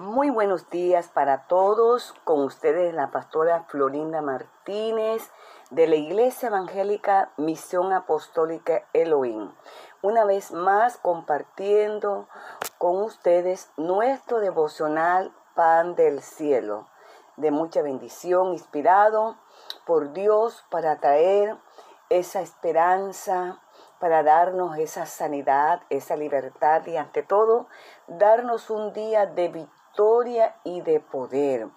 Muy buenos días para todos. Con ustedes la pastora Florinda Martínez de la Iglesia Evangélica Misión Apostólica Elohim. Una vez más compartiendo con ustedes nuestro devocional Pan del Cielo, de mucha bendición, inspirado por Dios para traer esa esperanza, para darnos esa sanidad, esa libertad y ante todo darnos un día de victoria y de poder.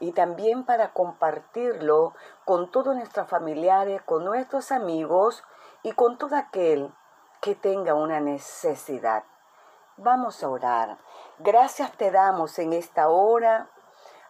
Y también para compartirlo con todos nuestros familiares, con nuestros amigos y con todo aquel que tenga una necesidad. Vamos a orar. Gracias te damos en esta hora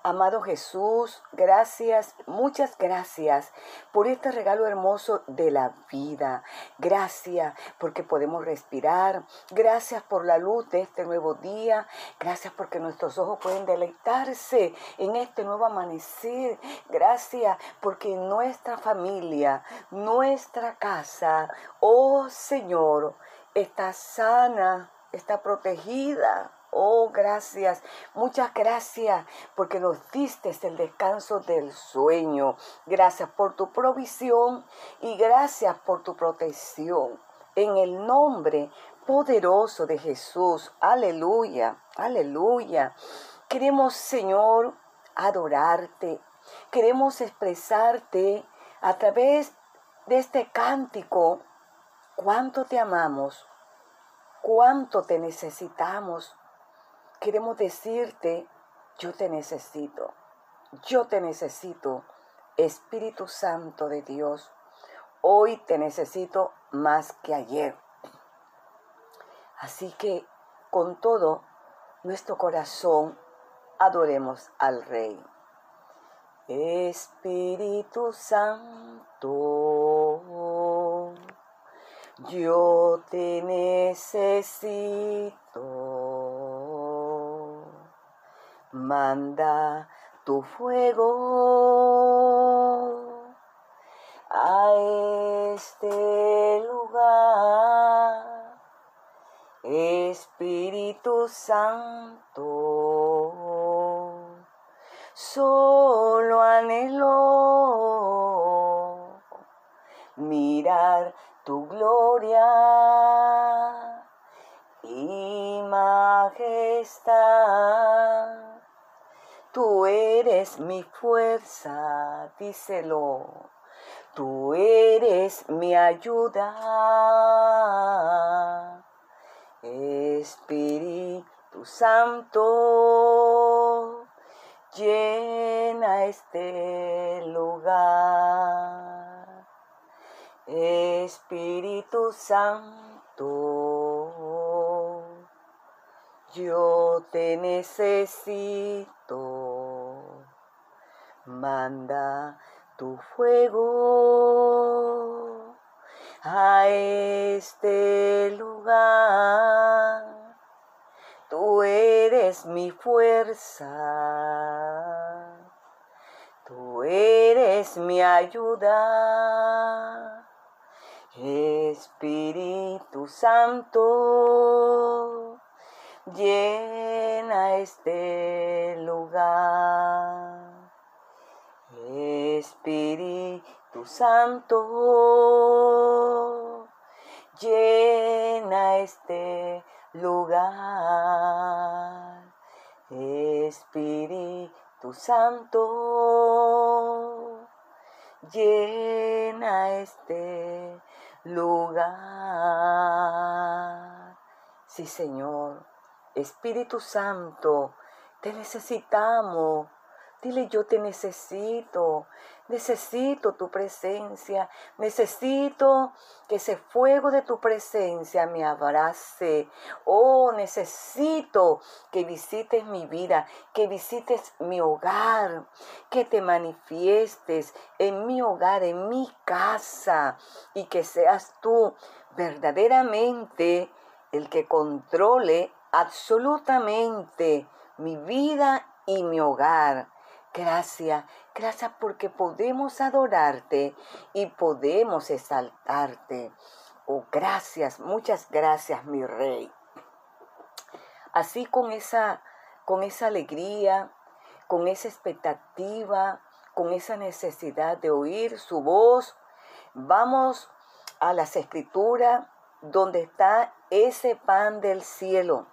Amado Jesús, gracias, muchas gracias por este regalo hermoso de la vida. Gracias porque podemos respirar. Gracias por la luz de este nuevo día. Gracias porque nuestros ojos pueden deleitarse en este nuevo amanecer. Gracias porque nuestra familia, nuestra casa, oh Señor, está sana, está protegida Oh, gracias, muchas gracias porque nos diste el descanso del sueño. Gracias por tu provisión y gracias por tu protección. En el nombre poderoso de Jesús. Aleluya, aleluya. Queremos, Señor, adorarte. Queremos expresarte a través de este cántico cuánto te amamos, cuánto te necesitamos queremos decirte, yo te necesito, yo te necesito, Espíritu Santo de Dios, hoy te necesito más que ayer. Así que con todo nuestro corazón adoremos al Rey. Espíritu Santo, yo te necesito manda tu fuego a este lugar. Espíritu Santo, solo anhelo mirar tu gloria y majestad. Tú eres mi fuerza, díselo. Tú eres mi ayuda. Espíritu Santo, llena este lugar. Espíritu Santo, yo te necesito manda tu fuego a este lugar. Tú eres mi fuerza, tú eres mi ayuda. Espíritu Santo, llena este lugar. Espíritu Santo, llena este lugar. Espíritu Santo, llena este lugar. Sí, Señor, Espíritu Santo, te necesitamos. Dile, yo te necesito, necesito tu presencia, necesito que ese fuego de tu presencia me abrace. Oh, necesito que visites mi vida, que visites mi hogar, que te manifiestes en mi hogar, en mi casa y que seas tú verdaderamente el que controle absolutamente mi vida y mi hogar. Gracias, gracias porque podemos adorarte y podemos exaltarte. Oh, gracias, muchas gracias, mi rey. Así con esa con esa alegría, con esa expectativa, con esa necesidad de oír su voz. Vamos a las escrituras donde está ese pan del cielo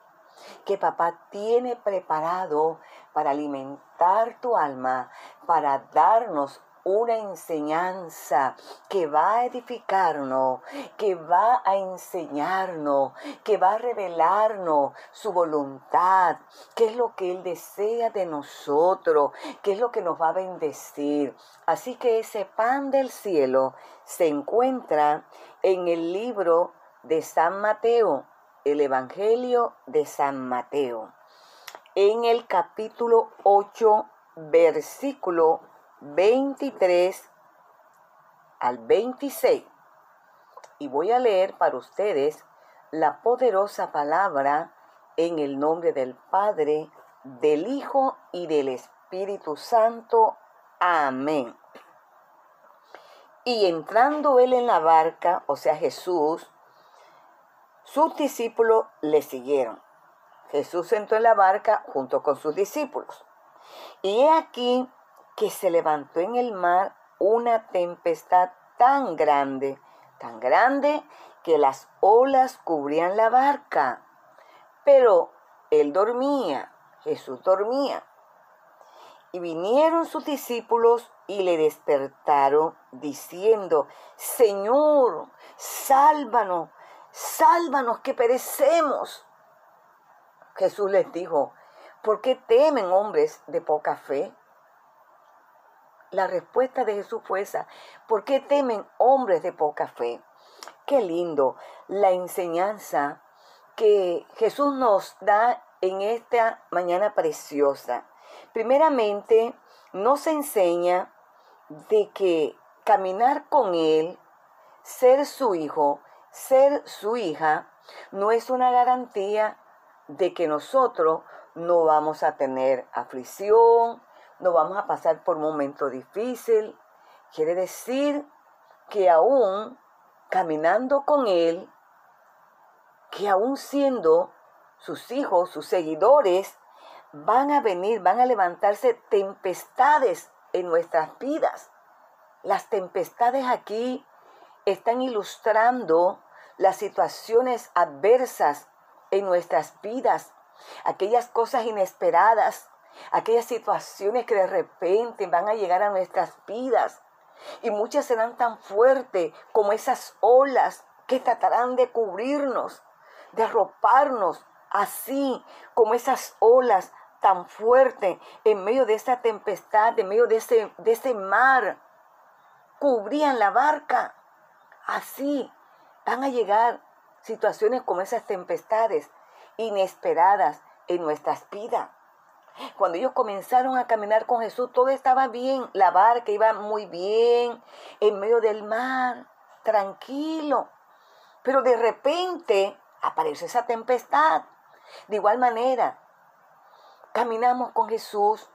que papá tiene preparado para alimentar tu alma, para darnos una enseñanza que va a edificarnos, que va a enseñarnos, que va a revelarnos su voluntad, qué es lo que Él desea de nosotros, qué es lo que nos va a bendecir. Así que ese pan del cielo se encuentra en el libro de San Mateo, el Evangelio de San Mateo, en el capítulo 8, versículo 23 al 26. Y voy a leer para ustedes la poderosa palabra en el nombre del Padre, del Hijo y del Espíritu Santo. Amén. Y entrando él en la barca, o sea Jesús, sus discípulos le siguieron. Jesús entró en la barca junto con sus discípulos. Y he aquí que se levantó en el mar una tempestad tan grande, tan grande que las olas cubrían la barca. Pero él dormía, Jesús dormía. Y vinieron sus discípulos y le despertaron diciendo, Señor, sálvanos, sálvanos que perecemos. Jesús les dijo, ¿por qué temen hombres de poca fe? La respuesta de Jesús fue esa. ¿Por qué temen hombres de poca fe? Qué lindo la enseñanza que Jesús nos da en esta mañana preciosa. Primeramente, nos enseña de que caminar con Él, ser su hijo, ser su hija, no es una garantía de que nosotros no vamos a tener aflicción, no vamos a pasar por un momento difícil. Quiere decir que aún caminando con Él, que aún siendo sus hijos, sus seguidores, van a venir, van a levantarse tempestades en nuestras vidas. Las tempestades aquí están ilustrando las situaciones adversas en nuestras vidas, aquellas cosas inesperadas aquellas situaciones que de repente van a llegar a nuestras vidas. Y muchas serán tan fuertes como esas olas que tratarán de cubrirnos, de arroparnos, así como esas olas tan fuertes en medio de esa tempestad, en medio de ese, de ese mar, cubrían la barca. Así van a llegar situaciones como esas tempestades inesperadas en nuestras vidas. Cuando ellos comenzaron a caminar con Jesús, todo estaba bien. La barca iba muy bien en medio del mar, tranquilo. Pero de repente apareció esa tempestad. De igual manera, caminamos con Jesús,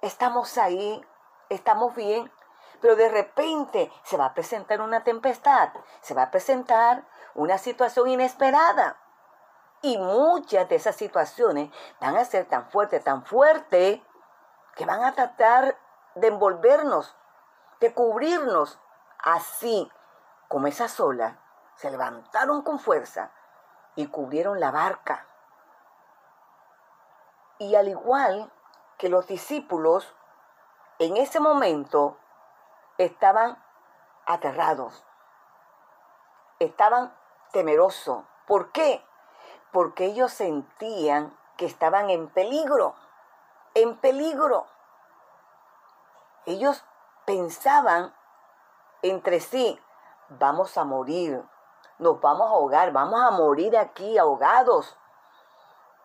estamos ahí, estamos bien, pero de repente se va a presentar una tempestad, se va a presentar una situación inesperada. Y muchas de esas situaciones van a ser tan fuertes, tan fuertes, que van a tratar de envolvernos, de cubrirnos. Así como esas olas se levantaron con fuerza y cubrieron la barca. Y al igual que los discípulos, en ese momento estaban aterrados, estaban temerosos. ¿Por qué? porque ellos sentían que estaban en peligro, en peligro. Ellos pensaban entre sí, vamos a morir, nos vamos a ahogar, vamos a morir aquí ahogados,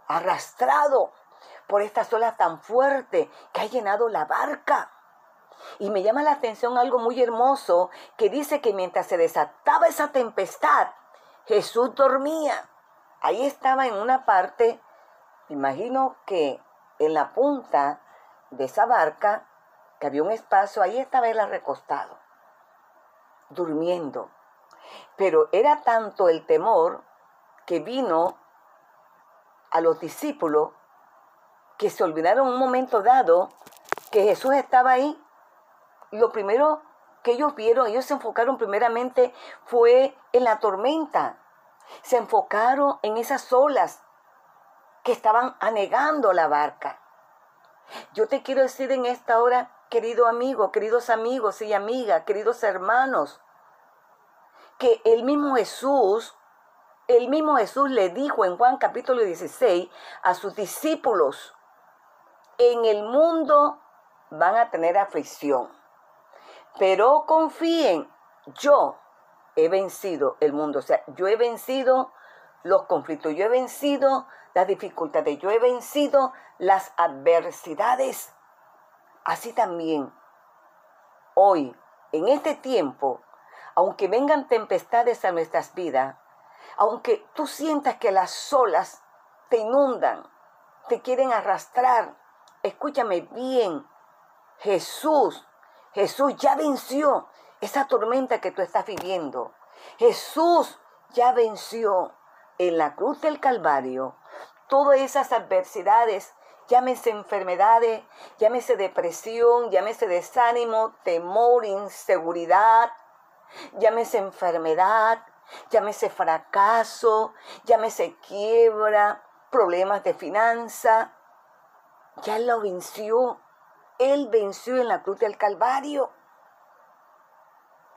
arrastrados por estas olas tan fuertes que ha llenado la barca. Y me llama la atención algo muy hermoso que dice que mientras se desataba esa tempestad, Jesús dormía. Ahí estaba en una parte, imagino que en la punta de esa barca, que había un espacio, ahí estaba él recostado, durmiendo. Pero era tanto el temor que vino a los discípulos que se olvidaron un momento dado que Jesús estaba ahí. Lo primero que ellos vieron, ellos se enfocaron primeramente fue en la tormenta. Se enfocaron en esas olas que estaban anegando la barca. Yo te quiero decir en esta hora, querido amigo, queridos amigos y amigas, queridos hermanos, que el mismo Jesús, el mismo Jesús le dijo en Juan capítulo 16 a sus discípulos, en el mundo van a tener aflicción, pero confíen, yo he vencido el mundo, o sea, yo he vencido los conflictos, yo he vencido las dificultades, yo he vencido las adversidades. Así también, hoy, en este tiempo, aunque vengan tempestades a nuestras vidas, aunque tú sientas que las olas te inundan, te quieren arrastrar, escúchame bien, Jesús, Jesús ya venció esa tormenta que tú estás viviendo. Jesús ya venció en la cruz del Calvario todas esas adversidades, llámese enfermedades, llámese depresión, llámese desánimo, temor, inseguridad, llámese enfermedad, llámese fracaso, llámese quiebra, problemas de finanza. Ya lo venció. Él venció en la cruz del Calvario.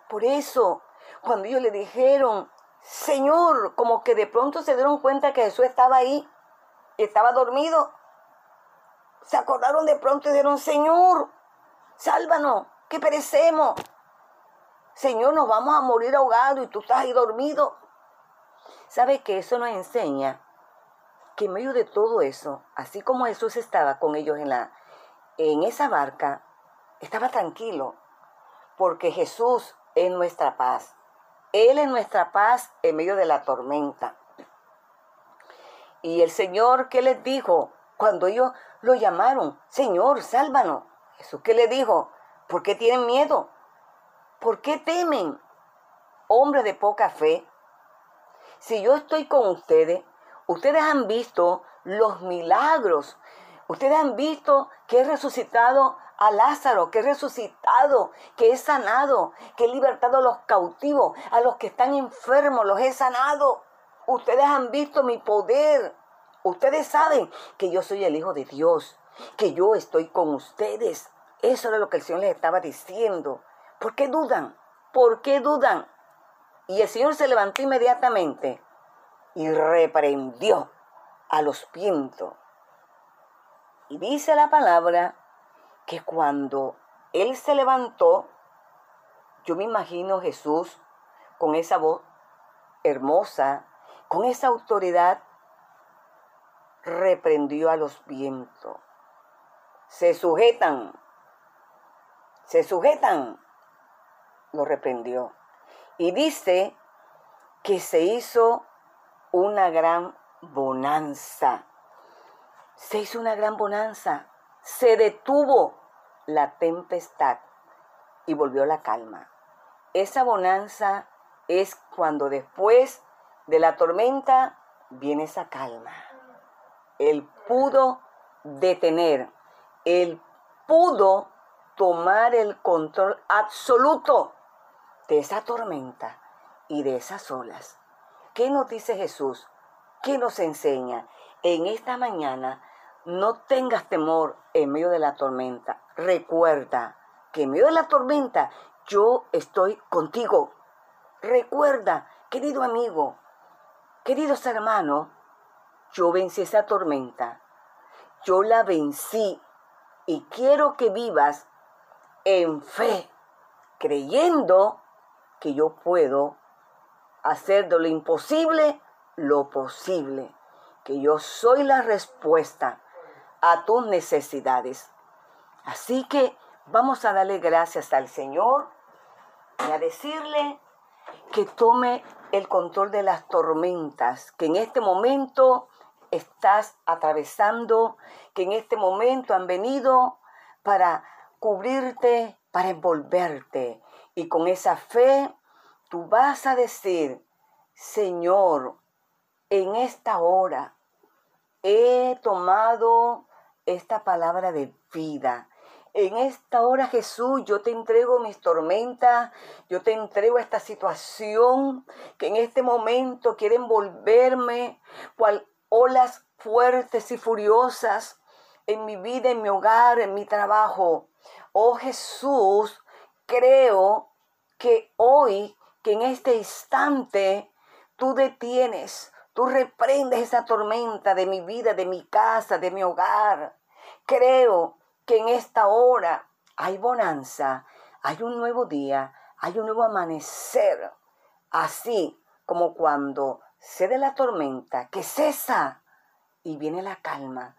Por eso, cuando ellos le dijeron, Señor, como que de pronto se dieron cuenta que Jesús estaba ahí, estaba dormido, se acordaron de pronto y dijeron, Señor, sálvanos, que perecemos. Señor, nos vamos a morir ahogados y tú estás ahí dormido. ¿Sabe que eso nos enseña? Que en medio de todo eso, así como Jesús estaba con ellos en, la, en esa barca, estaba tranquilo, porque Jesús es nuestra paz. Él es nuestra paz en medio de la tormenta. Y el Señor, ¿qué les dijo? Cuando ellos lo llamaron, Señor, sálvanos. Jesús, ¿qué le dijo? ¿Por qué tienen miedo? ¿Por qué temen? Hombres de poca fe. Si yo estoy con ustedes, ustedes han visto los milagros. Ustedes han visto que he resucitado a Lázaro, que he resucitado, que he sanado, que he libertado a los cautivos, a los que están enfermos, los he sanado. Ustedes han visto mi poder. Ustedes saben que yo soy el Hijo de Dios, que yo estoy con ustedes. Eso era lo que el Señor les estaba diciendo. ¿Por qué dudan? ¿Por qué dudan? Y el Señor se levantó inmediatamente y reprendió a los vientos. Y dice la palabra que cuando Él se levantó, yo me imagino Jesús con esa voz hermosa, con esa autoridad, reprendió a los vientos. Se sujetan, se sujetan, lo reprendió. Y dice que se hizo una gran bonanza. Se hizo una gran bonanza. Se detuvo la tempestad y volvió la calma. Esa bonanza es cuando después de la tormenta viene esa calma. Él pudo detener, él pudo tomar el control absoluto de esa tormenta y de esas olas. ¿Qué nos dice Jesús? ¿Qué nos enseña? En esta mañana no tengas temor en medio de la tormenta. Recuerda que en medio de la tormenta yo estoy contigo. Recuerda, querido amigo, queridos hermanos, yo vencí esa tormenta. Yo la vencí y quiero que vivas en fe, creyendo que yo puedo hacer de lo imposible lo posible, que yo soy la respuesta a tus necesidades. Así que vamos a darle gracias al Señor y a decirle que tome el control de las tormentas, que en este momento estás atravesando, que en este momento han venido para cubrirte, para envolverte. Y con esa fe tú vas a decir, Señor, en esta hora he tomado esta palabra de vida. En esta hora, Jesús, yo te entrego mis tormentas, yo te entrego esta situación que en este momento quiere envolverme, cual olas fuertes y furiosas en mi vida, en mi hogar, en mi trabajo. Oh Jesús, creo que hoy, que en este instante, tú detienes, tú reprendes esa tormenta de mi vida, de mi casa, de mi hogar. Creo que en esta hora hay bonanza, hay un nuevo día, hay un nuevo amanecer. Así como cuando cede la tormenta, que cesa y viene la calma.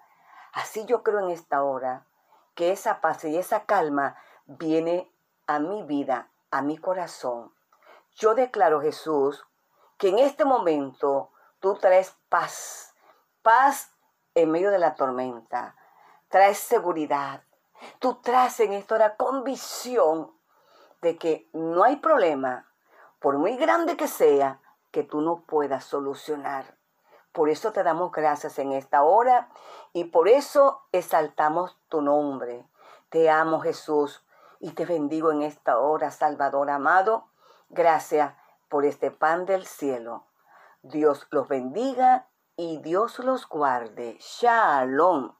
Así yo creo en esta hora que esa paz y esa calma viene a mi vida, a mi corazón. Yo declaro, Jesús, que en este momento tú traes paz, paz en medio de la tormenta, traes seguridad. Tú traes en esta hora convicción de que no hay problema, por muy grande que sea, que tú no puedas solucionar. Por eso te damos gracias en esta hora y por eso exaltamos tu nombre. Te amo Jesús y te bendigo en esta hora, Salvador amado. Gracias por este pan del cielo. Dios los bendiga y Dios los guarde. Shalom.